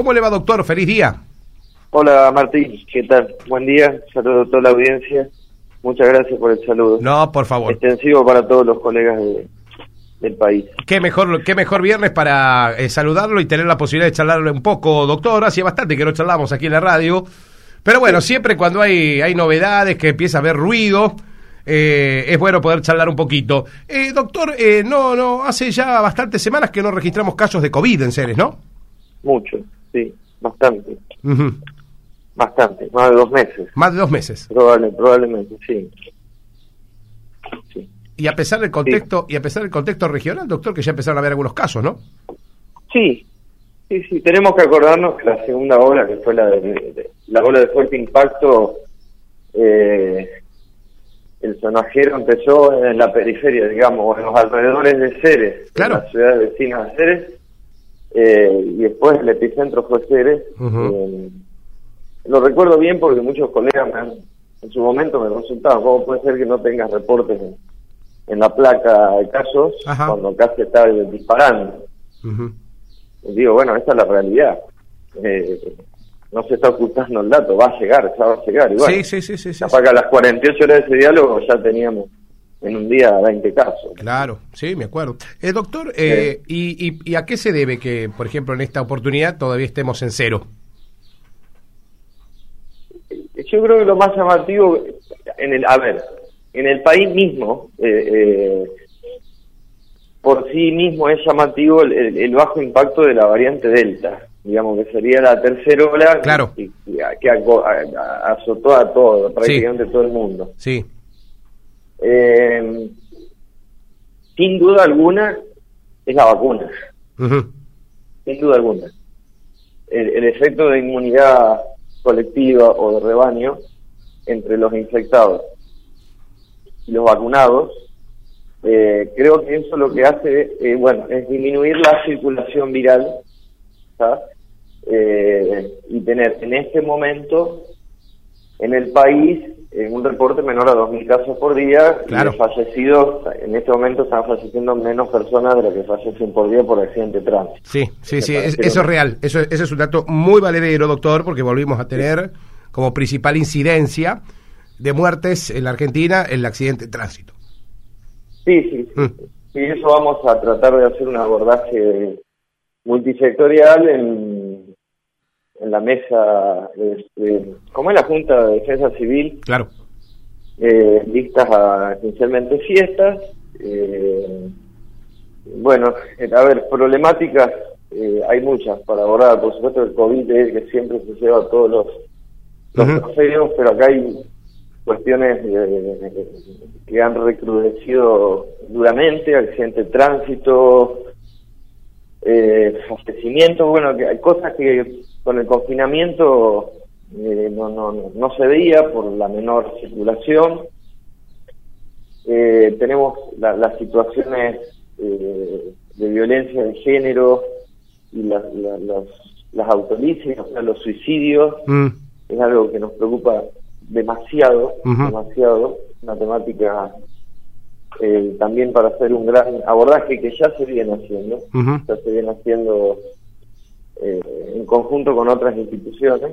¿Cómo le va, doctor? Feliz día. Hola, Martín. ¿Qué tal? Buen día. Saludo a toda la audiencia. Muchas gracias por el saludo. No, por favor. Extensivo para todos los colegas del país. Qué mejor, qué mejor viernes para eh, saludarlo y tener la posibilidad de charlarle un poco, doctor. Hacía bastante que no charlamos aquí en la radio. Pero bueno, siempre cuando hay, hay novedades, que empieza a haber ruido, eh, es bueno poder charlar un poquito. Eh, doctor, eh, no, no, hace ya bastantes semanas que no registramos casos de COVID en Ceres, ¿no? Mucho, sí, bastante. Bastante, más de dos meses. Más de dos meses. Probable, probablemente, sí. Y a pesar del contexto, y a pesar del contexto regional, doctor, que ya empezaron a haber algunos casos, ¿no? Sí, sí, sí. Tenemos que acordarnos que la segunda ola, que fue la de, la ola de fuerte impacto, eh, el sonajero empezó en la periferia, digamos, en los alrededores de Ceres, claro. en la ciudad vecina de Ceres, eh, y después el epicentro fue Ceres. Eh, lo recuerdo bien porque muchos colegas en su momento me consultaban cómo puede ser que no tengas reportes en, la placa de casos cuando casi está disparando. Y digo, bueno, esta es la realidad. Eh, no se está ocultando el dato, va a llegar, ya va a llegar. igual sí, sí, sí, sí, sí, a las 48 horas de ese diálogo ya teníamos en un día 20 casos. Claro, sí, me acuerdo. Eh, doctor, eh, y, y, a qué se debe que, por ejemplo, en esta oportunidad todavía estemos en cero? Yo creo que lo más llamativo, en el, a ver, en el país mismo, eh, eh por sí mismo es llamativo el, bajo impacto de la variante Delta, digamos que sería la tercera ola claro. que, que azotó a todo, prácticamente todo el mundo. Sí. Eh, sin duda alguna es la vacuna. Sin duda alguna. El, efecto de inmunidad colectiva o de rebaño entre los infectados y los vacunados, eh, creo que eso lo que hace, eh, bueno, es disminuir la circulación viral eh, y tener en este momento en el país en un reporte menor a 2.000 casos por día. Claro. Y fallecidos, en este momento están falleciendo menos personas de las que fallecen por día por accidente de tránsito. Sí, sí, sí, eso es real. Eso, ese es un dato muy valedero, doctor, porque volvimos a tener como principal incidencia de muertes en la Argentina el accidente de tránsito. Sí, sí, sí. Mm. Y eso vamos a tratar de hacer un abordaje multisectorial en en la mesa, este, como es la Junta de Defensa Civil, claro. eh, listas a esencialmente fiestas. Eh, bueno, eh, a ver, problemáticas eh, hay muchas para abordar. Por supuesto, el COVID es que siempre se lleva a todos los, los pero acá hay cuestiones que han recrudecido duramente, accidente de tránsito, eh, bueno, que hay cosas que con el confinamiento eh, no, no, no se veía por la menor circulación. Eh, tenemos las situaciones eh, de violencia de género y las, las, las autolicias, o sea, los suicidios, mm. es algo que nos preocupa demasiado, demasiado, una temática eh, también para hacer un gran abordaje que ya se viene haciendo, ya se viene haciendo eh, en conjunto con otras instituciones.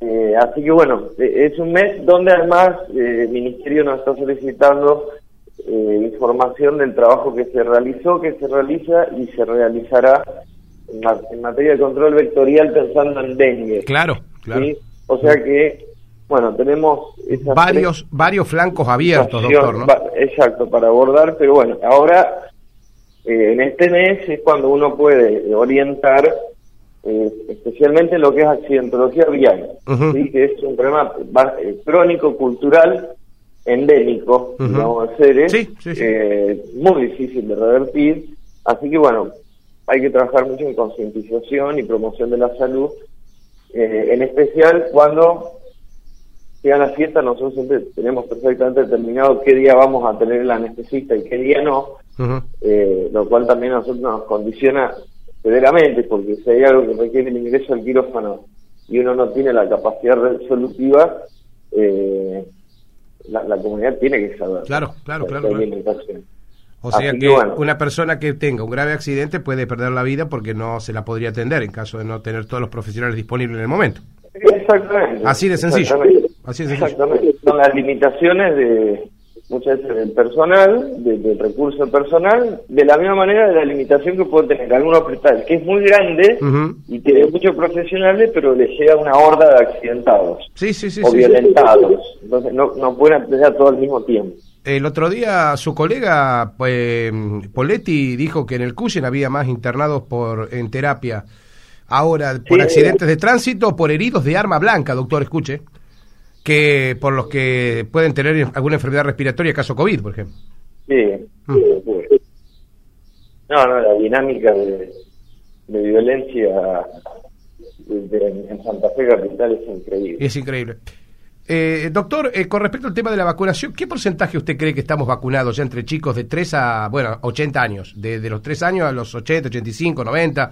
Eh, así que bueno, eh, es un mes donde además el Ministerio nos está solicitando información del trabajo que se realizó, que se realiza y se realizará en, materia de control vectorial pensando en dengue. Claro, claro. O sea que, bueno, tenemos... varios, varios flancos abiertos, doctor, ¿no? Exacto, para abordar, pero bueno, ahora eh, en este mes es cuando uno puede orientar eh, especialmente lo que es accidentología vial, que es un problema eh, crónico, cultural, endémico, vamos a hacer, muy difícil de revertir, así que bueno, hay que trabajar mucho en concientización y promoción de la salud, en especial cuando llegan las fiestas, nosotros siempre tenemos perfectamente determinado qué día vamos a tener el anestesista y qué día no, eh, lo cual también a nosotros nos condiciona severamente, porque si hay algo que requiere el ingreso al quirófano y uno no tiene la capacidad resolutiva, eh, la, comunidad tiene que saber. Claro, claro, claro. O sea que, una persona que tenga un grave accidente puede perder la vida porque no se la podría atender en caso de no tener todos los profesionales disponibles en el momento. Exactamente. Así de sencillo. Así de sencillo. Exactamente. Son las limitaciones de muchas veces del personal, del recurso personal, de la misma manera de la limitación que puede tener algún hospital, que es muy grande y tiene muchos profesionales, pero le llega una horda de accidentados sí, sí, sí, o violentados. Entonces no, no pueden atender todo al mismo tiempo. El otro día su colega pues, Poletti dijo que en el Cuyen había más internados por en terapia. Ahora, por accidentes de tránsito o por heridos de arma blanca, doctor, escuche que por los que pueden tener alguna enfermedad respiratoria, caso COVID, por ejemplo. Sí, mm. no, no, la dinámica de, violencia en Santa Fe Capital es increíble. Es increíble. Eh, doctor, eh, con respecto al tema de la vacunación, ¿qué porcentaje usted cree que estamos vacunados ya entre chicos de 3 a, bueno, 80 años? De, de los 3 años a los 80, 85, 90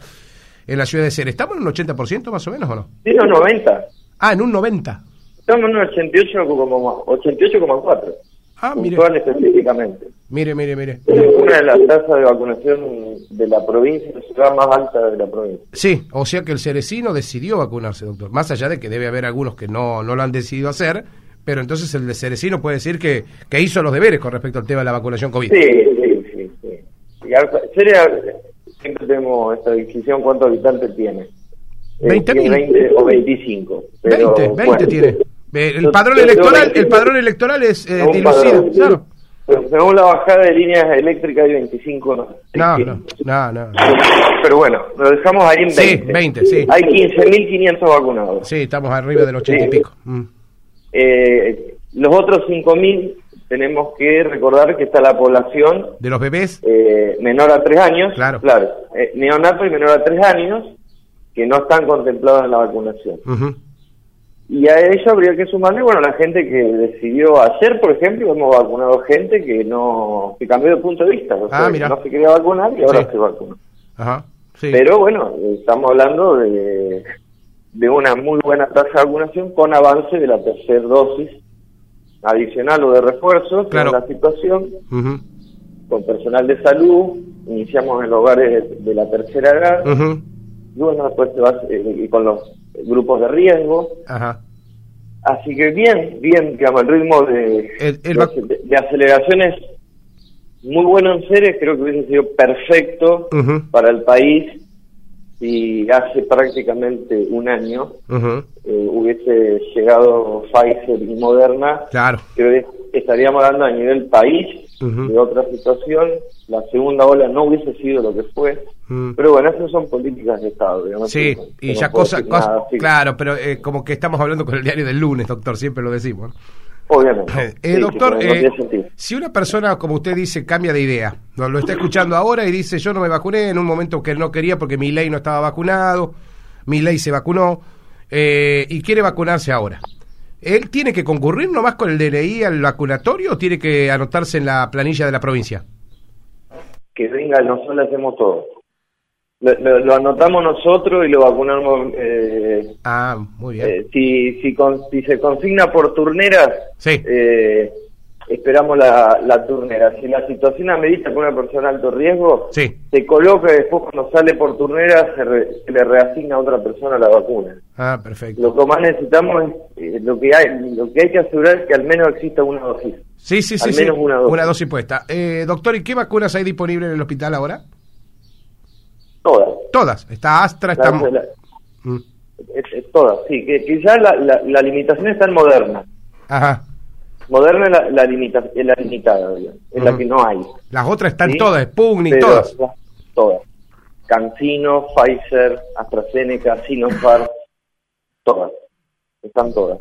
en la ciudad de Ser. ¿Estamos en un 80% más o menos o no? Sí, en un 90. Ah, en un 90. Estamos en un 88,4. Ah, mire. específicamente. Mire, mire, mire. Una de las tasas de vacunación de la provincia, la ciudad más alta de la provincia. Sí, o sea que el cerecino decidió vacunarse, doctor. Más allá de que debe haber algunos que no, no lo han decidido hacer, pero entonces el de cerecino puede decir que, que hizo los deberes con respecto al tema de la vacunación COVID. Sí, sí, sí. sí. siempre tenemos esta decisión, ¿cuántos habitantes tiene? 20 mil. 20 o 25. 20, 20 tiene. El padrón electoral, el padrón electoral es eh, dilucido, claro. según la bajada de líneas eléctricas hay 25, no. No, no, no, Pero bueno, lo dejamos ahí en 20. Sí, 20, sí. Hay 15.500 vacunados. Sí, estamos arriba del 80 y pico. Mm. Eh, los otros 5.000 tenemos que recordar que está la población... ¿De los bebés? Eh, menor a 3 años. Claro. Claro. Eh, neonato y menor a 3 años que no están contemplados en la vacunación. Y a ello habría que sumarle, bueno, la gente que decidió ayer, por ejemplo, hemos vacunado gente que no que cambió de punto de vista, o ah, no se quería vacunar y ahora se vacunó. Ajá, Pero bueno, estamos hablando de, de una muy buena tasa de vacunación con avance de la tercera dosis adicional o de refuerzo, claro. la situación, con personal de salud, iniciamos en hogares de, la tercera edad, y bueno, después te vas eh, con los grupos de riesgo. Ajá. Así que bien, bien, digamos, el ritmo de, de, aceleración es muy bueno en series, creo que hubiese sido perfecto para el país si hace prácticamente un año eh, hubiese llegado Pfizer y Moderna, claro. creo que estaríamos hablando a nivel país de otra situación, la segunda ola no hubiese sido lo que fue, pero bueno, esas son políticas de Estado. Digamos, sí, y ya cosas, claro, pero eh, como que estamos hablando con el diario del lunes, doctor, siempre lo decimos. Obviamente. Eh, doctor, eh, si una persona, como usted dice, cambia de idea, lo está escuchando ahora y dice, yo no me vacuné en un momento que no quería porque mi ley no estaba vacunado, mi ley se vacunó, y quiere vacunarse ahora. ¿Él tiene que concurrir nomás con el DNI al vacunatorio o tiene que anotarse en la planilla de la provincia? Que venga, nosotros hacemos todo. Lo, anotamos nosotros y lo vacunamos. Eh, ah, muy bien. Eh, si, si, si se consigna por turneras, sí. eh, esperamos la, la turnera. Si la situación amerita con una persona alto riesgo, se coloca y después cuando sale por turnera se, le reasigna a otra persona la vacuna. Ah, perfecto. Lo que más necesitamos es, eh, lo que hay lo que hay que asegurar es que al menos exista una dosis. Sí, sí, sí. Al menos Una, dosis. una dosis puesta. Eh, doctor, ¿y qué vacunas hay disponibles en el hospital ahora? Todas. Todas. Está Astra, está... Mm. todas, sí. Que quizás la, la, la limitación está en Moderna. Ajá. Moderna es la, la, limita, es la limitada, es la que no hay. Las otras están todas, Sputnik, todas. todas. Cancino, Pfizer, AstraZeneca, Sinopharm, todas. Están todas.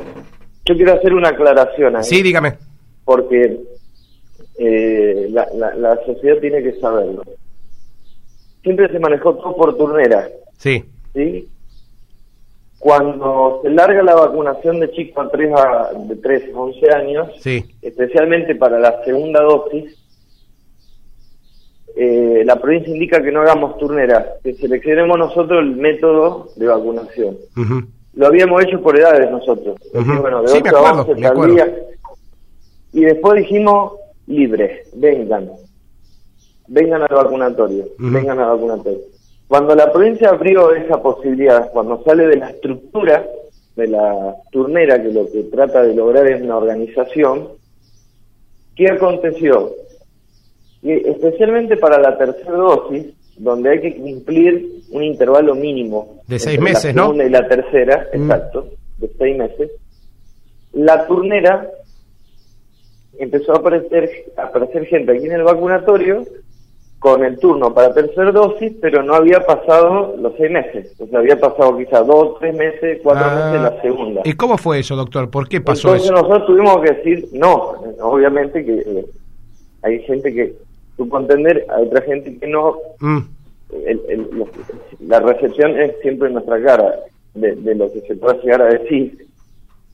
Yo quiero hacer una aclaración ahí. Sí, dígame. Porque eh, la, la, la sociedad tiene que saberlo. Siempre se manejó todo por turnera. Sí. ¿Sí? Cuando se larga la vacunación de chicos a 3 a, de 3 a 11 años, especialmente para la segunda dosis, eh, la provincia indica que no hagamos turneras, que seleccionemos nosotros el método de vacunación. Lo habíamos hecho por edades nosotros. bueno, de 8 a 11 al día. Y después dijimos, libre, vengan. vengan al vacunatorio, vengan al vacunatorio. Cuando la provincia abrió esa posibilidad, cuando sale de la estructura de la turnera, que lo que trata de lograr es una organización, ¿qué aconteció? Que especialmente para la tercera dosis, donde hay que cumplir un intervalo mínimo de seis meses, la segunda y la tercera, mm. exacto, de seis meses, la turnera empezó a aparecer, a aparecer gente aquí en el vacunatorio con el turno para tercera dosis, pero no había pasado los seis meses. O sea, había pasado quizás dos, tres meses, cuatro ah. meses la segunda. ¿Y cómo fue eso, doctor? ¿Por qué pasó Entonces nosotros tuvimos que decir, no, obviamente que eh, hay gente que, tú entender, hay otra gente que no. Mm. la recepción es siempre en nuestra cara de, lo que se puede llegar a decir.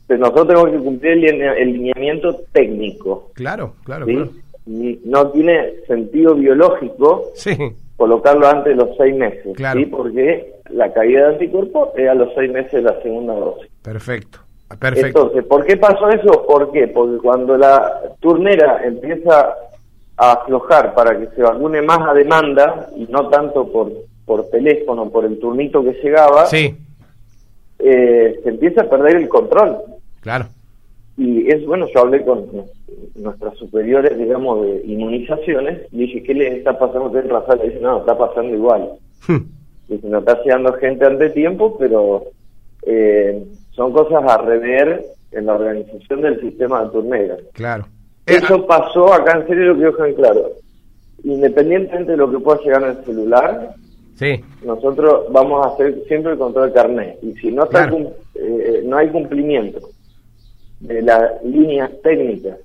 Pero nosotros tenemos que cumplir el, lineamiento técnico. Claro, claro, claro no tiene sentido biológico colocarlo antes de los seis meses, ¿sí? porque la caída de anticuerpos es a los seis meses de la segunda dosis. Perfecto. Perfecto. Entonces, ¿por qué pasó eso? ¿Por qué? Porque cuando la turnera empieza a aflojar para que se vacune más a demanda y no tanto por, por teléfono, por el turnito que llegaba, sí. Eh, se empieza a perder el control. Claro. Y es bueno, yo hablé con nuestras superiores, digamos, de inmunizaciones, y dije, ¿qué le está pasando a Rafael? Le dice, no, está pasando igual. Hmm. Dice, no está llegando gente ante tiempo, pero eh, son cosas a rever en la organización del sistema de turnera. Claro. Eso eh, pasó acá en serio, lo que dejo en claro. Independientemente de lo que pueda llegar en el celular, sí. nosotros vamos a hacer siempre el control de carnet. Y si no, está, eh, no hay cumplimiento de las líneas técnicas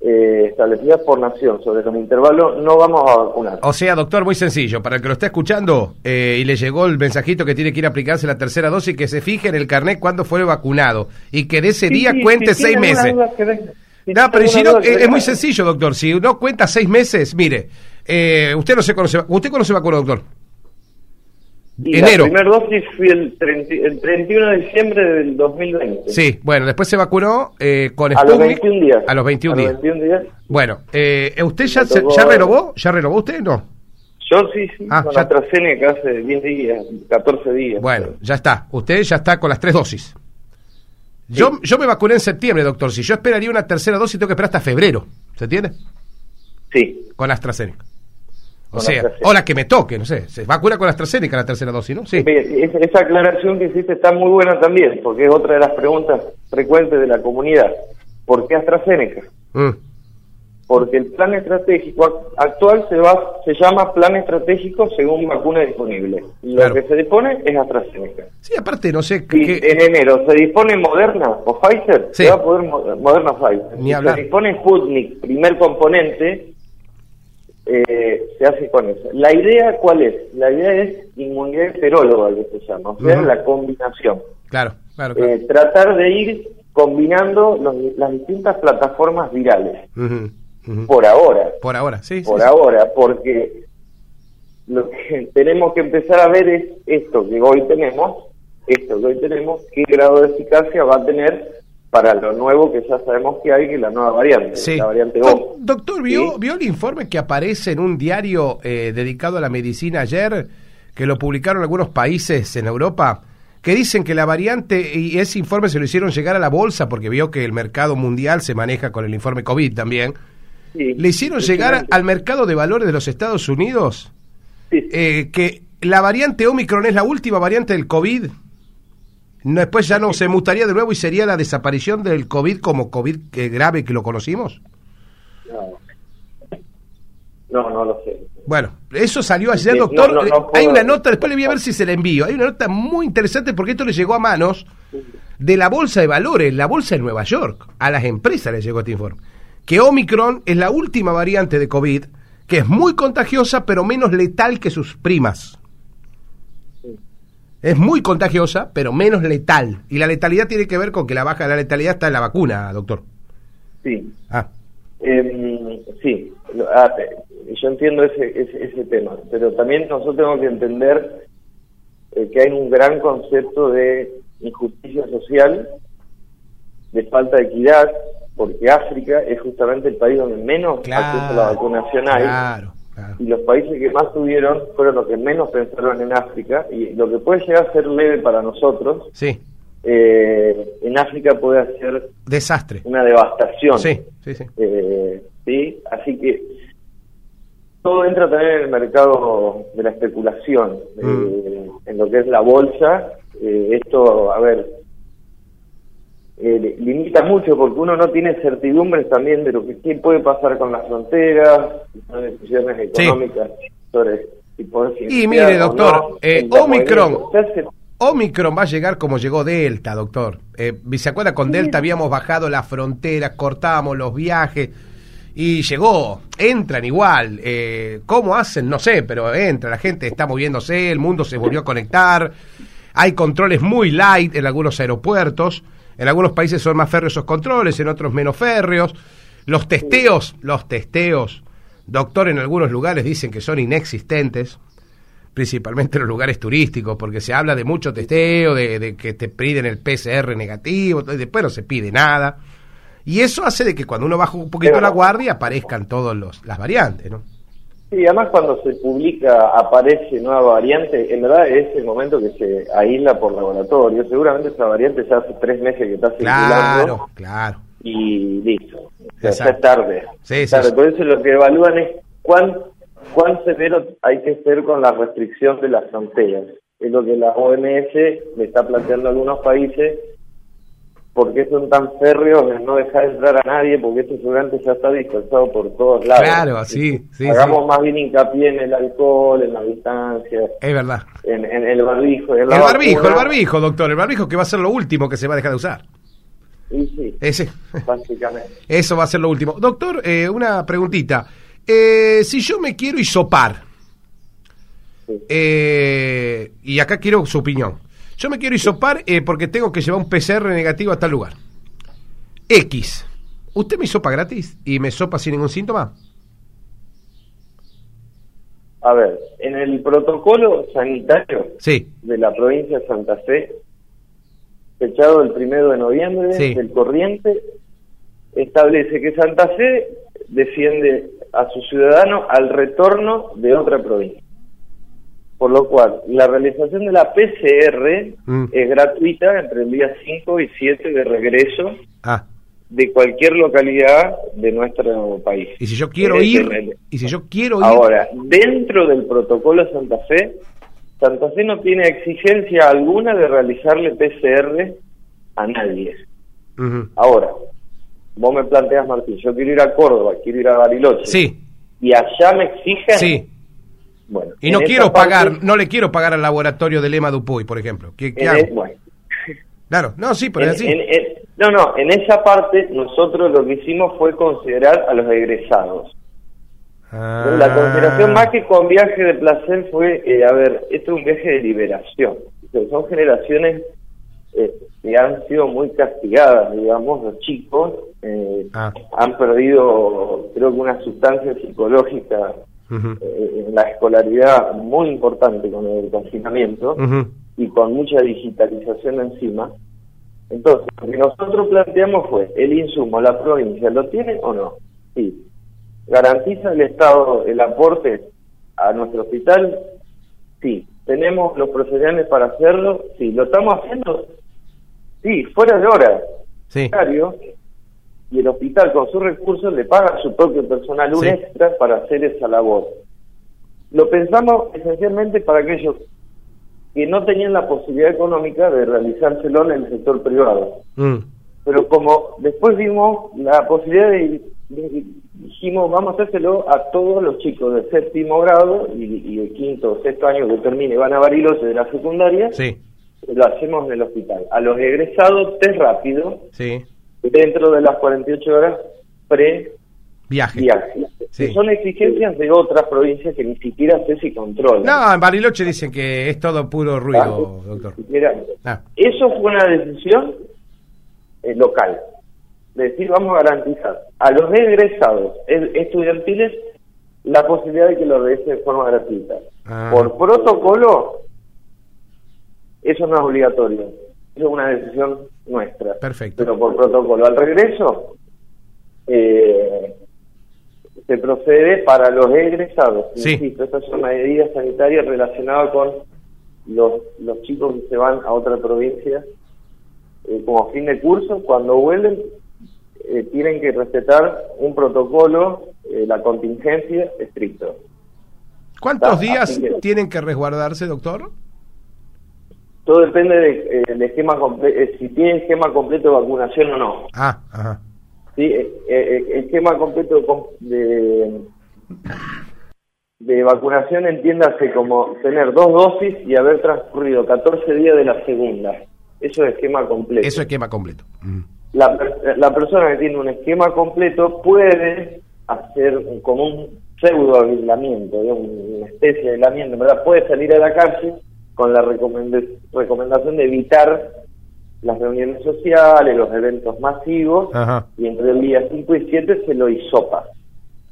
eh, establecidas por nación sobre los intervalos, no vamos a vacunar. O sea, doctor, muy sencillo, para el que lo esté escuchando eh, y le llegó el mensajito que tiene que ir a aplicarse la tercera dosis, que se fije en el carnet cuando fue vacunado y que de ese día cuente seis meses. no, pero si no, es, muy sencillo, doctor. Si no cuenta seis meses, mire, eh, usted no se conoce, usted conoce vacuna, doctor. Enero. La primera dosis fue el, el 31 de diciembre del 2020. Sí, bueno, después se vacunó eh, con Sputnik. A los 21 días. A los 21, días. Bueno, eh, ¿usted ya, ya renovó? ¿Ya renovó usted? No. Yo sí, sí, ah, con ya... AstraZeneca hace 10 días, 14 días. Bueno, ya está. Usted ya está con las tres dosis. Yo, yo me vacuné en septiembre, doctor. Si yo esperaría una tercera dosis, tengo que esperar hasta febrero. ¿Se entiende? Sí. Con AstraZeneca. O sea, o la que me toque, no sé, se vacuna con AstraZeneca la tercera dosis, ¿no? Sí. Esa aclaración que hiciste está muy buena también, porque es otra de las preguntas frecuentes de la comunidad. ¿Por qué AstraZeneca? Mm. Porque el plan estratégico actual se va se llama plan estratégico según vacuna disponible. Lo que se dispone es AstraZeneca. Sí, aparte, no sé. Y en enero se dispone Moderna o Pfizer, se va a poder Moderna o Pfizer. Ni hablar. Se dispone Sputnik, primer componente, eh, se hace con eso. La idea, ¿cuál es? La idea es inmunidad heteróloga, que se llama, o sea, la combinación. Claro, claro. Eh, tratar de ir combinando las distintas plataformas virales. Por ahora. Por ahora, sí. Por ahora, porque lo que tenemos que empezar a ver es esto que hoy tenemos, esto que hoy tenemos, qué grado de eficacia va a tener para lo nuevo que ya sabemos que hay, que es la nueva variante, la variante O. Doctor, ¿vio, ¿vio el informe que aparece en un diario eh, dedicado a la medicina ayer, que lo publicaron algunos países en Europa? que dicen que la variante, y ese informe se lo hicieron llegar a la bolsa porque vio que el mercado mundial se maneja con el informe COVID también, le hicieron llegar al mercado de valores de los Estados Unidos eh, que la variante Omicron es la última variante del COVID después ya no se mutaría de nuevo y sería la desaparición del COVID como COVID eh, grave que lo conocimos. No. No, lo sé. Bueno, eso salió ayer, doctor. Hay una nota, después le voy a ver si se la envío. Hay una nota muy interesante porque esto le llegó a manos de la Bolsa de Valores, la Bolsa de Nueva York. A las empresas les llegó este informe. Que Omicron es la última variante de COVID que es muy contagiosa pero menos letal que sus primas. Es muy contagiosa, pero menos letal. Y la letalidad tiene que ver con que la baja de la letalidad está en la vacuna, doctor. Sí. Ah. Em, sí, ah, yo entiendo ese, ese, tema, pero también nosotros tenemos que entender eh, que hay un gran concepto de injusticia social, de falta de equidad, porque África es justamente el país donde menos acceso a la vacunación hay. Claro, y los países que más tuvieron fueron los que menos pensaron en África y lo que puede llegar a ser leve para nosotros, sí. eh, en África puede ser desastre, una devastación. Sí, sí, sí. Eh, sí, así que todo entra también en el mercado de la especulación, Mm. eh, en lo que es la bolsa. Eh, esto, a ver, eh, li- limita mucho porque uno no tiene certidumbres también de lo que qué puede pasar con las fronteras, son decisiones Sí. económicas sobre si poder Y mire, doctor, no, eh. Omicron. Omicron va a llegar como llegó Delta, doctor. Eh, ¿Se acuerda? Con Delta habíamos bajado las fronteras, cortábamos los viajes y llegó. Entran igual. Eh, ¿Cómo hacen? No sé, pero entra. La gente está moviéndose, el mundo se volvió a conectar. Hay controles muy light en algunos aeropuertos. En algunos países son más férreos esos controles, en otros menos férreos. Los testeos, los testeos, doctor, en algunos lugares dicen que son inexistentes principalmente en los lugares turísticos, porque se habla de mucho testeo, de, de que te piden el PCR negativo, y después no se pide nada. Y eso hace de que cuando uno baja un poquito la guardia aparezcan todas las variantes, ¿no? Sí, además cuando se publica, aparece nueva variante, en verdad es el momento que se aísla por laboratorio. Seguramente esa variante ya hace tres meses que está circulando Claro, claro. y listo. O sea, ya Exacto. es tarde. Sí, sí, Tarde. sí. Por eso lo que evalúan es cuán, cuán severo hay que ser con la restricción de las fronteras. Es lo que la OMS le está planteando a algunos países por qué son tan férreos en no dejar entrar a nadie, porque esto seguramente ya está dispersado por todos lados. Claro, sí, sí, Hagamos sí. más bien hincapié en el alcohol, en la distancia, Es verdad. en, en el barbijo. En El barbijo, vacuna. el barbijo, doctor, el barbijo que va a ser lo último que se va a dejar de usar. Y sí, Ese. básicamente. Eso va a ser lo último. Doctor, eh, una preguntita. Eh, si yo me quiero hisopar, Sí. eh, y acá quiero su opinión. Yo me quiero hisopar eh, porque tengo que llevar un PCR negativo a tal lugar. X. ¿Usted me hisopa gratis y me sopa sin ningún síntoma? A ver, en el protocolo sanitario Sí. de la provincia de Santa Fe, fechado el primero de noviembre Sí. del corriente, establece que Santa Fe defiende a su ciudadano al retorno de otra provincia. Por lo cual, la realización de la PCR Mm. es gratuita entre el día 5 y 7 de regreso Ah. de cualquier localidad de nuestro país. Y si yo quiero ir, el- y si yo quiero ir, Ahora, dentro del protocolo Santa Fe, Santa Fe no tiene exigencia alguna de realizarle PCR a nadie. Ahora, vos me planteas, Martín, yo quiero ir a Córdoba, quiero ir a Bariloche, sí, y allá me exigen. sí. Bueno, Y no quiero parte- pagar, no le quiero pagar al laboratorio de Lema Dupuy, por ejemplo. ¿Qué, qué en hago? bueno, Claro, no, sí, pero en- es así. en- en- no, no, en esa parte nosotros lo que hicimos fue considerar a los egresados. Ah. La consideración más que con viaje de placer fue, eh, a ver, esto es un viaje de liberación. O sea, son generaciones eh, que han sido muy castigadas, digamos, los chicos eh, Ah. han perdido, creo que una sustancia psicológica Eh, en la escolaridad muy importante con el confinamiento y con mucha digitalización encima. Entonces, lo que nosotros planteamos fue, el insumo, la provincia, ¿lo tiene o no? Sí. ¿Garantiza el Estado el aporte a nuestro hospital? Sí. ¿Tenemos los procedimientos para hacerlo? Sí. ¿Lo estamos haciendo? Sí, fuera de hora. Sí. Diario, Y el hospital con sus recursos le paga a su propio personal un Sí. extra para hacer esa labor. Lo pensamos esencialmente para aquellos que no tenían la posibilidad económica de realizárselo en el sector privado. Mm. Pero como después vimos la posibilidad de, de- dijimos vamos a hacérselo a todos los chicos de séptimo grado y, y de quinto o sexto año que termine van a Bariloche de la secundaria, Sí, lo hacemos en el hospital. A los egresados, test rápido, sí. Dentro de las 48 horas pre Viaje. viaje. Sí. Son exigencias de otras provincias que ni siquiera sé si controlan. No, en Bariloche dicen que es todo puro ruido, doctor. Mira, Ah. eso fue una decisión eh, local. De decir, vamos a garantizar a los egresados estudiantiles la posibilidad de que lo regresen de forma gratuita. Ah. Por protocolo, eso no es obligatorio. Eso es una decisión nuestra. Perfecto. Pero por protocolo, al regreso, eh, se procede para los egresados. Sí. Insisto, estas son medidas sanitarias relacionadas con los, los chicos que se van a otra provincia eh, como fin de curso. Cuando vuelven, eh, tienen que respetar un protocolo, eh, la contingencia estricto. ¿Cuántos días que- tienen que resguardarse, doctor? Todo depende de, eh, del esquema eh, si tiene esquema completo de vacunación o no. Ah, ajá. Sí, eh, eh, el esquema completo com- de, de vacunación entiéndase como tener dos dosis y haber transcurrido 14 días de la segunda. Eso es esquema completo. Eso es esquema completo. Mm. la, la persona que tiene un esquema completo puede hacer como un pseudo aislamiento, una especie de aislamiento, en ¿verdad? Puede salir a la calle con la recomend- recomendación de evitar las reuniones sociales, los eventos masivos, Ajá. y entre el día 5 y 7 se lo hisopa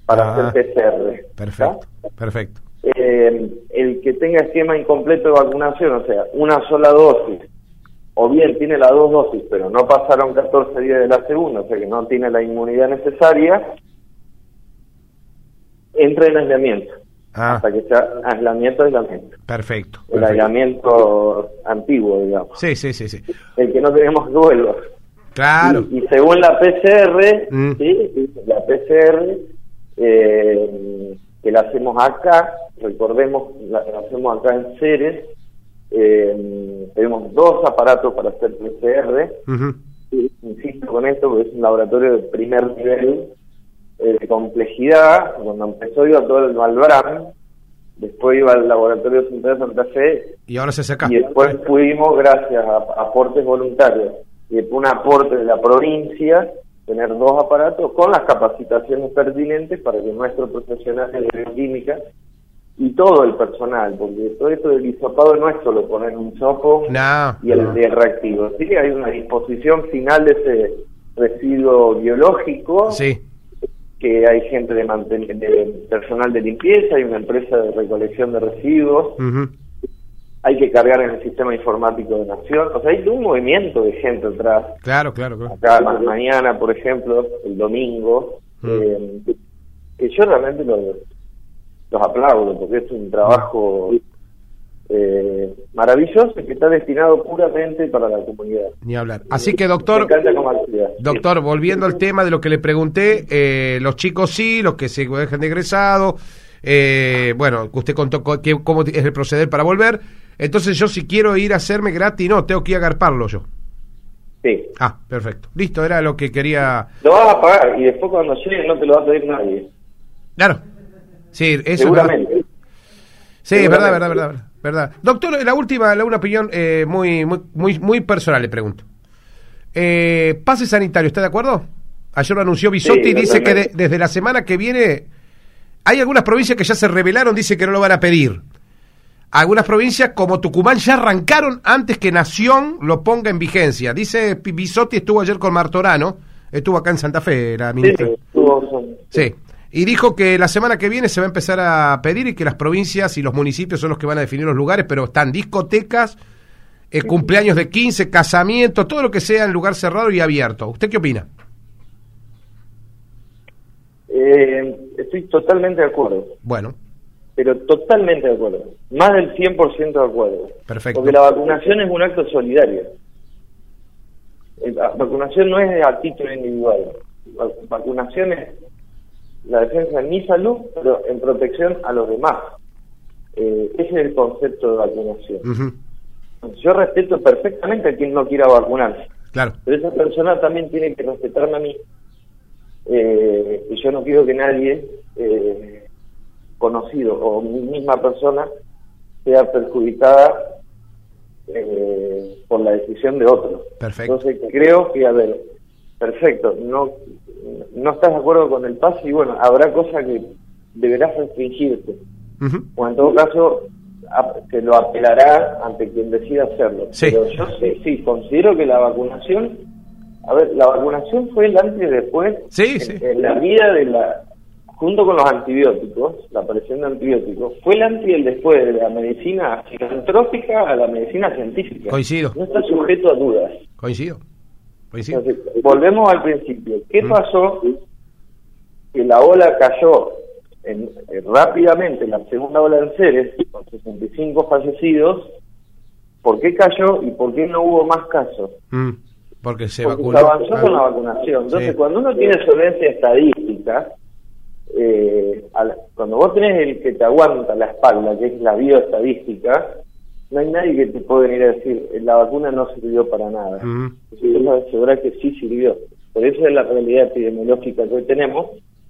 para Ah, hacer PCR. Perfecto, perfecto. eh, el que tenga esquema incompleto de vacunación, o sea, una sola dosis, o bien tiene las dos dosis, pero no pasaron 14 días de la segunda, o sea que no tiene la inmunidad necesaria, entra en aislamiento. Ah, Hasta que sea aislamiento, aislamiento. perfecto. El perfecto. aislamiento antiguo, digamos. Sí, sí, sí, sí. El que no tenemos vuelva. Claro. Y, y según la PCR, Mm. ¿sí? la PCR, eh, que la hacemos acá, recordemos, la, la hacemos acá en Ceres, eh, tenemos dos aparatos para hacer PCR, insisto con esto porque es un laboratorio de primer nivel de complejidad, cuando empezó iba todo el Malbrán, después iba al laboratorio central de Santa Fe Y ahora se saca. y después pudimos, gracias a aportes voluntarios y un aporte de la provincia, tener dos aparatos con las capacitaciones pertinentes para que nuestros profesionales de bioquímica y todo el personal, porque todo esto del hisopado no es solo poner un sopo No, y el no. reactivo. Sí, hay una disposición final de ese residuo biológico Sí, que hay gente de, manten- de personal de limpieza, hay una empresa de recolección de residuos, hay que cargar en el sistema informático de Nación, o sea, hay un movimiento de gente atrás. claro, claro, claro. Acá ma- mañana, por ejemplo, el domingo, eh, que yo realmente los, los aplaudo porque es un trabajo eh, maravilloso que está destinado puramente para la comunidad. Ni hablar. Así que, doctor, doctor, volviendo al tema de lo que le pregunté, eh, los chicos sí, los que se dejan de egresado, eh, bueno, usted contó co- que- cómo es el proceder para volver. Entonces, yo si quiero ir a hacerme gratis, no, tengo que ir a agarparlo yo. Sí. Ah, perfecto. Listo, era lo que quería. Lo vas a pagar y después cuando llegue no te lo va a pedir nadie. Claro. Sí, eso. Seguramente. Sí, es verdad, verdad, verdad, verdad. Doctor, la última, la una opinión eh, muy, muy, muy, muy personal, le pregunto. Eh, pase sanitario, ¿está de acuerdo? Ayer lo anunció Bisotti Sí, y dice que de- desde la semana que viene hay algunas provincias que ya se revelaron, dice que no lo van a pedir. Algunas provincias como Tucumán ya arrancaron antes que Nación lo ponga en vigencia. Dice Bisotti estuvo ayer con Martorano, estuvo acá en Santa Fe, la ministra. sí, estuvo- Sí. Y dijo que la semana que viene se va a empezar a pedir y que las provincias y los municipios son los que van a definir los lugares, pero están discotecas, eh, cumpleaños de 15, casamientos, todo lo que sea en lugar cerrado y abierto. ¿Usted qué opina? Eh, estoy totalmente de acuerdo, Bueno, pero totalmente de acuerdo. Más del 100% de acuerdo. Perfecto. Porque la vacunación es un acto solidario. Eh, La vacunación no es a título individual. La vacunación es la defensa de mi salud, pero en protección a los demás. Eh, ese es el concepto de vacunación. ujú, Yo respeto perfectamente a quien no quiera vacunarse. claro, Pero esa persona también tiene que respetarme a mí. Eh, y yo no quiero que nadie eh, conocido o mi misma persona sea perjudicada eh, por la decisión de otro. Perfecto. Entonces creo que, a ver, perfecto, no, no estás de acuerdo con el pase y bueno, habrá cosas que deberás restringirte. O en todo caso, se lo apelará ante quien decida hacerlo. Sí. Pero yo sí, sí, considero que la vacunación, a ver, la vacunación fue el antes y después Sí, en, sí. en la vida de la, junto con los antibióticos, la aparición de antibióticos, fue el antes y el después de la medicina filantrópica a la medicina científica. Coincido. No está sujeto a dudas. coincido. Coincido. Entonces, volvemos al principio. ¿Qué Mm. pasó que la ola cayó en, eh, rápidamente, la segunda ola en Ceres, con 65 fallecidos, ¿por qué cayó y por qué no hubo más casos? Mm, porque se Porque vacunó. se avanzó Ah, con la vacunación. Entonces, Sí. cuando uno tiene solvencia estadística, eh, la- cuando vos tenés el que te aguanta la espalda, que es la bioestadística, no hay nadie que te pueda venir a decir, "Eh, la vacuna no sirvió para nada. Puedo asegurar que sí sirvió. Por eso es la realidad epidemiológica que hoy tenemos,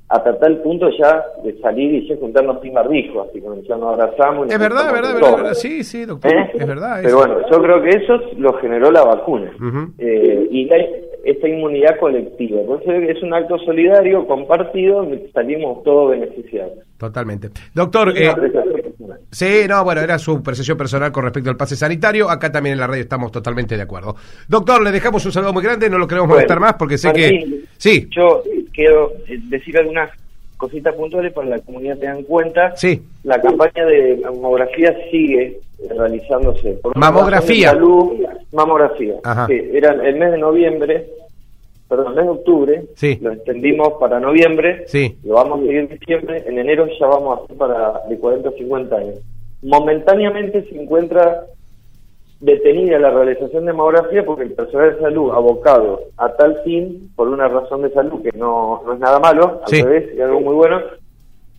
hasta tal punto ya de salir y ya juntarnos sin barbijo, así como ya nos abrazamos. y Es nos verdad, verdad, verdad, verdad. Sí, sí, doctor. ¿Eh? Es verdad. Pero es- bueno, yo creo que eso lo generó la vacuna. Ujú. Eh, y la- esta inmunidad colectiva. Entonces es un acto solidario, compartido, salimos todos beneficiados. Totalmente. Doctor, eh. Sí, no, bueno, era su percepción personal con respecto al pase sanitario. Acá también en la radio estamos totalmente de acuerdo. Doctor, le dejamos un saludo muy grande, no lo queremos molestar más porque sé Martín, que... Sí, Yo quiero eh, decir algunas cositas puntuales para que la comunidad tenga en cuenta. sí. La campaña de mamografía sigue realizándose. Por Mamografía. salud, mamografía. Ajá. Sí, era el mes de noviembre, perdón, de octubre. Sí. Lo extendimos para noviembre. Sí. Lo vamos a seguir en diciembre. En enero ya vamos a hacer para de 40 a 50 años. Momentáneamente se encuentra detenida la realización de mamografía porque el personal de salud abocado a tal fin, por una razón de salud que no, no es nada malo, al Sí. revés, es algo muy bueno,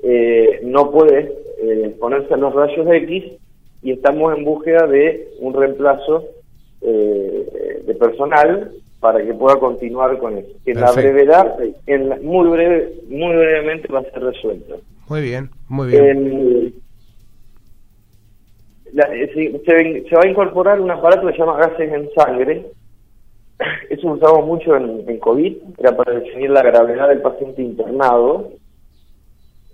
eh, no puede eh, ponerse a los rayos X y estamos en búsqueda de un reemplazo eh, de personal para que pueda continuar con eso. Que en la brevedad, en la- muy breve, muy brevemente va a ser resuelto. Muy bien, muy bien. La- eh, se, va a incorporar un aparato que se llama gases en sangre. Eso usamos mucho en, en COVID, era para definir la gravedad del paciente internado.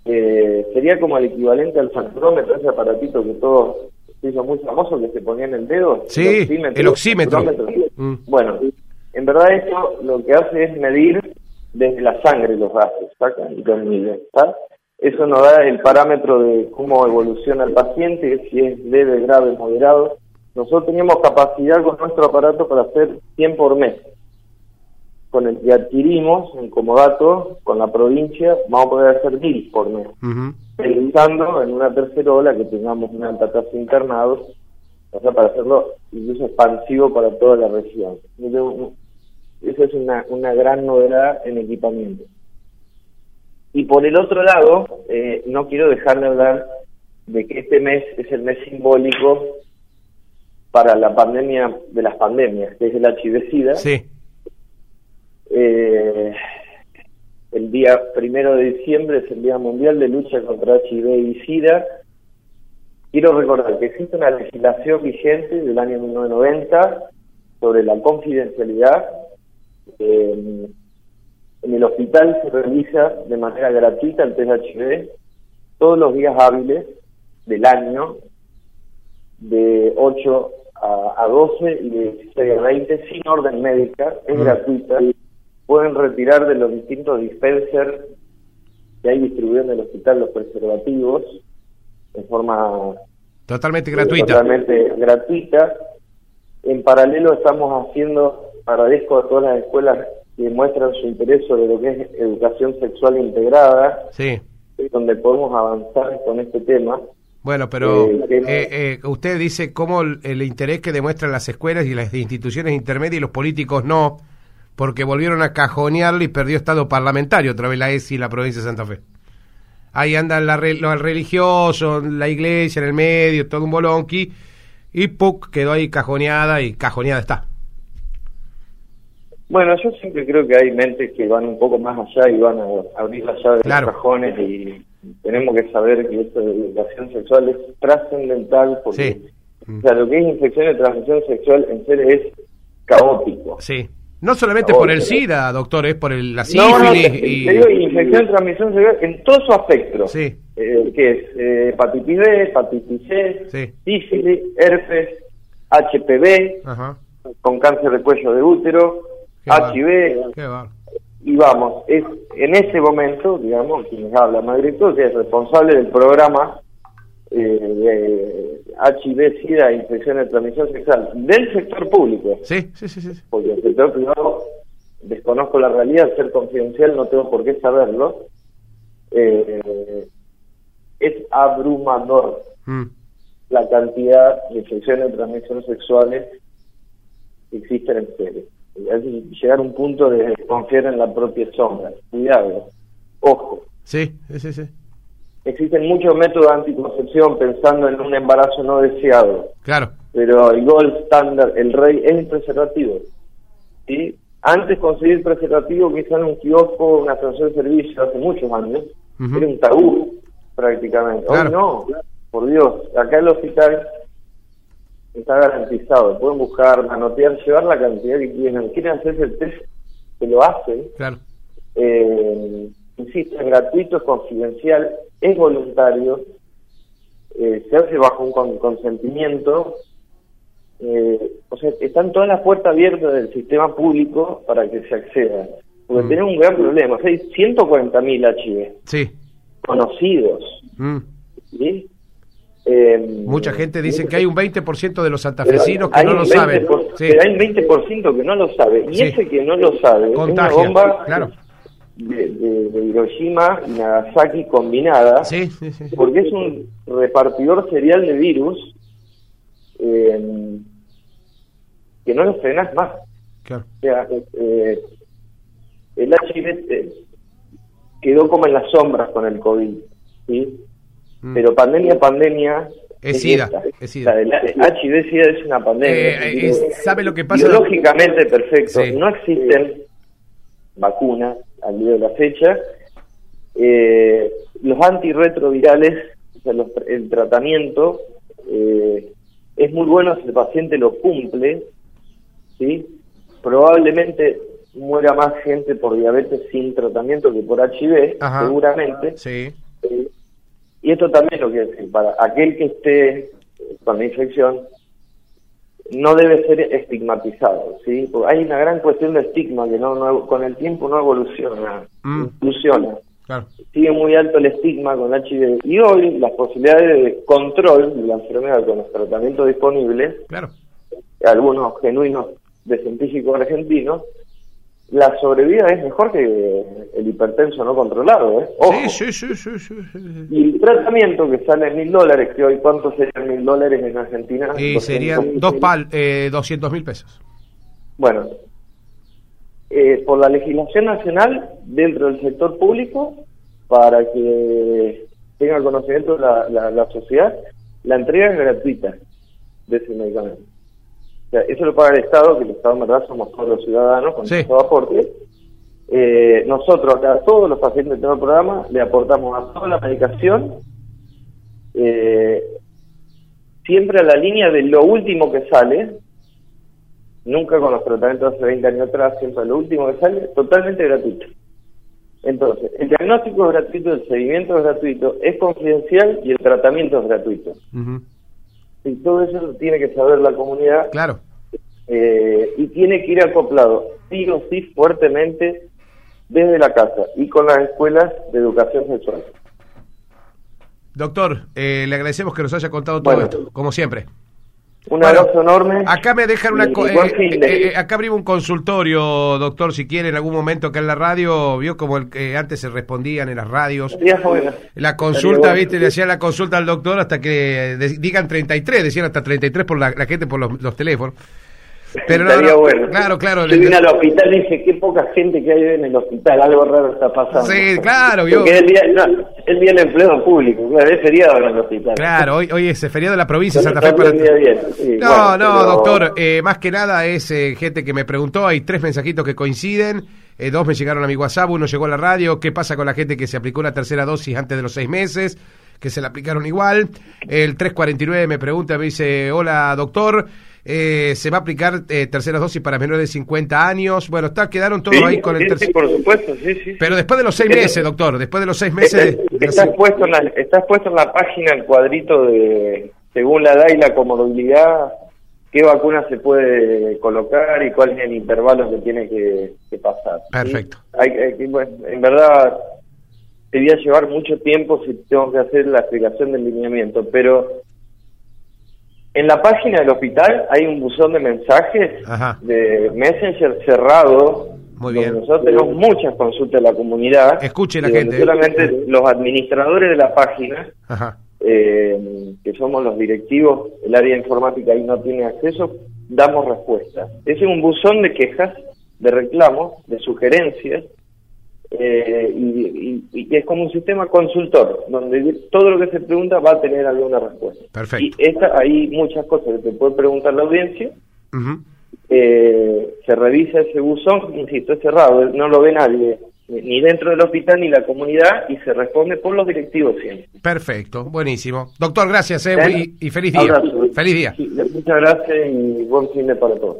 Eh, sería como el equivalente al saturómetro, ese aparatito que todos se hizo muy famoso que se ponía en el dedo. Sí, el oxímetro. saturómetro. Mm. Bueno, en verdad esto lo que hace es medir desde la sangre los gases, ¿saca? Y los mide, ¿está? Eso nos da el parámetro de cómo evoluciona el paciente, si es leve, grave, moderado. Nosotros teníamos capacidad con nuestro aparato para hacer 100 por mes. Con el que adquirimos en comodato, con la provincia, vamos a poder hacer 1000 por mes. Pensando en una tercera ola que tengamos una alta tasa de internados, o sea, para hacerlo incluso expansivo para toda la región. Entonces, Esa es una, una gran novedad en equipamiento. Y por el otro lado, eh, no quiero dejar de hablar de que este mes es el mes simbólico para la pandemia de las pandemias, que es el HIV-Sida. Sí, Eh, el día primero de diciembre es el Día Mundial de Lucha contra HIV y SIDA. Quiero recordar que existe una legislación vigente del año 1990 sobre la confidencialidad. Eh, en el hospital se realiza de manera gratuita el test HIV todos los días hábiles del año, de 8 a, a 12 y de 16 a 20, sin orden médica, es Mm. gratuita. Pueden retirar de los distintos dispensers que hay distribuidos en el hospital los preservativos en forma totalmente gratuita. totalmente gratuita. En paralelo estamos haciendo, agradezco a todas las escuelas que muestran su interés sobre lo que es educación sexual integrada, Sí. donde podemos avanzar con este tema. Bueno, pero Eh, eh, eh, usted dice cómo el, el interés que demuestran las escuelas y las instituciones intermedias y los políticos no, porque volvieron a cajonearlo y perdió estado parlamentario otra vez la ESI y la provincia de Santa Fe. Ahí andan la los religiosos, la iglesia en el medio, todo un bolonqui, y PUC quedó ahí cajoneada y cajoneada está. Bueno, yo siempre creo que hay mentes que van un poco más allá y van a abrir la llave Claro. de los cajones y tenemos que saber que esto de educación sexual es trascendental porque Sí. o sea, lo que es infección de transmisión sexual en serio es caótico. Sí. No solamente por el SIDA, doctor, es por el, la No, no, sífilis te- y... te digo infección de transmisión sexual en todo su aspecto. Sí. Eh, que es eh, hepatitis B, hepatitis C, Sí. sífilis, herpes, HPV, Ajá. con cáncer de cuello de útero, Qué. HIV, Qué y vamos, es en ese momento, digamos, quien habla Madrid que es responsable del programa eh, de HIV, SIDA infección de transmisión sexual del sector público, Sí, sí, sí, sí. porque el sector privado desconozco la realidad, al ser confidencial no tengo por qué saberlo, eh, es abrumador mm. la cantidad de infecciones de transmisión sexuales que existen en seres. Es llegar a un punto de confiar en la propia sombra. Cuidado, ojo. Sí, sí, sí. Existen muchos métodos de anticoncepción pensando en un embarazo no deseado. Claro. Pero el gold standard, el rey, es el preservativo. ¿sí? Antes conseguir preservativo, quizá en un kiosco, una estación de servicio, hace muchos años, era un tabú prácticamente. Hoy no, por Dios, acá el hospital está garantizado. Pueden buscar, manotear, llevar la cantidad que quieran. Quieren hacerse el test, que lo hacen. Claro. Eh, insisto, es gratuito, es confidencial, es voluntario, eh, se hace bajo un consentimiento. Eh, o sea, están todas las puertas abiertas del sistema público para que se acceda. Porque mm. tenemos un gran problema. O sea, hay 140.000 HIV sí. conocidos. Mm. Eh, Mucha gente dice que hay un 20% de los santafesinos que no lo saben. Sí. hay un 20% que no lo sabe. Y ese que no lo sabe es una bomba claro de, Hiroshima y Nagasaki combinada, porque es un repartidor serial de virus eh, que no lo frenas más. O sea, eh, el HIV eh, quedó como en las sombras con el COVID, ¿sí? Mm. Pero pandemia, pandemia... Es, SIDA, es el HIV-SIDA es una pandemia. ¿Sabe lo que pasa? Biológicamente perfecto. No existen vacunas al día de la fecha. Eh, los antirretrovirales, o sea, el tratamiento eh, es muy bueno si el paciente lo cumple, ¿sí? Probablemente muera más gente por diabetes sin tratamiento que por HIV, seguramente. Sí. Y esto también lo quiero decir, para aquel que esté con la infección, no debe ser estigmatizado, ¿sí? Porque hay una gran cuestión de estigma que no, con el tiempo no evoluciona, mm. Sigue muy alto el estigma con HIV y hoy las posibilidades de control de la enfermedad con los tratamientos disponibles, claro. algunos genuinos de científicos argentinos, la sobrevida es mejor que el hipertenso no controlado, ¿eh? Sí, sí, sí, sí, Y el tratamiento que sale en mil dólares, que hoy, ¿cuánto serían mil dólares en Argentina? Y serían dos pal, eh, 200 mil pesos. Bueno, eh, por la legislación nacional, dentro del sector público, para que tenga conocimiento la, la, la sociedad, la entrega es gratuita de ese medicamento eso lo paga el Estado, que el Estado en verdad somos todos los ciudadanos con todo aporte. Eh, nosotros acá, todos los pacientes de el programa, le aportamos a toda la medicación, eh, siempre a la línea de lo último que sale, nunca con los tratamientos de hace 20 años atrás, siempre lo último que sale, totalmente gratuito. Entonces, el diagnóstico es gratuito, el seguimiento es gratuito, es confidencial y el tratamiento es gratuito. Y todo eso tiene que saber la comunidad. Claro. Eh, y tiene que ir acoplado, sí o sí, fuertemente desde la casa y con las escuelas de educación sexual. Doctor, eh, le agradecemos que nos haya contado todo esto, como siempre. Un abrazo enorme. Acá me dejan una. Eh, eh, acá abrimos un consultorio, doctor, si quiere, en algún momento acá en la radio. Vio como el, que antes se respondían en las radios. La consulta, viste, le hacían la consulta al doctor hasta que digan 33, decían hasta 33 por la, la gente por los teléfonos. Pero bueno. Claro, claro. Yo vine al hospital y dije, qué poca gente que hay en el hospital, algo raro está pasando. Sí, claro, vio. Porque el día, no, el día del empleo público, claro, es feriado en el hospital. Claro, hoy, hoy es feriado de la provincia de Santa Fe. Para... no, no, doctor, eh, más que nada es eh, gente que me preguntó, hay tres mensajitos que coinciden. Eh, dos me llegaron a mi WhatsApp, uno llegó a la radio. ¿Qué pasa con la gente que se aplicó la tercera dosis antes de los seis meses? Que se la aplicaron igual. El 349 me pregunta, me dice, hola doctor, eh, se va a aplicar eh, terceras dosis para menores de 50 años. Bueno, está, quedaron todos ahí con el tercer. Sí, por supuesto, sí, sí. Pero después de los seis meses, doctor, después de los seis meses. Está, puesto en la, puesto en la página el cuadrito de, según la edad y la comodidad, qué vacuna se puede colocar y cuál es el intervalo que tiene que, pasar. Perfecto. Hay, en verdad, debía llevar mucho tiempo si tengo que hacer la explicación del lineamiento, pero en la página del hospital hay un buzón de mensajes de Messenger cerrado Muy bien. Nosotros tenemos muchas consultas de la comunidad. Escuche la gente. Solamente los administradores de la página, Ajá. eh, que somos los directivos, el área informática ahí no tiene acceso, damos respuesta. Ese es un buzón de quejas, de reclamos, de sugerencias, eh, y, y- y es como un sistema consultor, donde todo lo que se pregunta va a tener alguna respuesta. Perfecto. Y esta, hay muchas cosas que te puede preguntar la audiencia, eh, se revisa ese buzón, insisto, es cerrado, no lo ve nadie, ni dentro del hospital ni la comunidad, y se responde por los directivos siempre. Perfecto, buenísimo. Doctor, gracias eh, ¿Eh? y, y feliz día. Abrazo. Feliz día. Sí, muchas gracias y buen fin de para todos.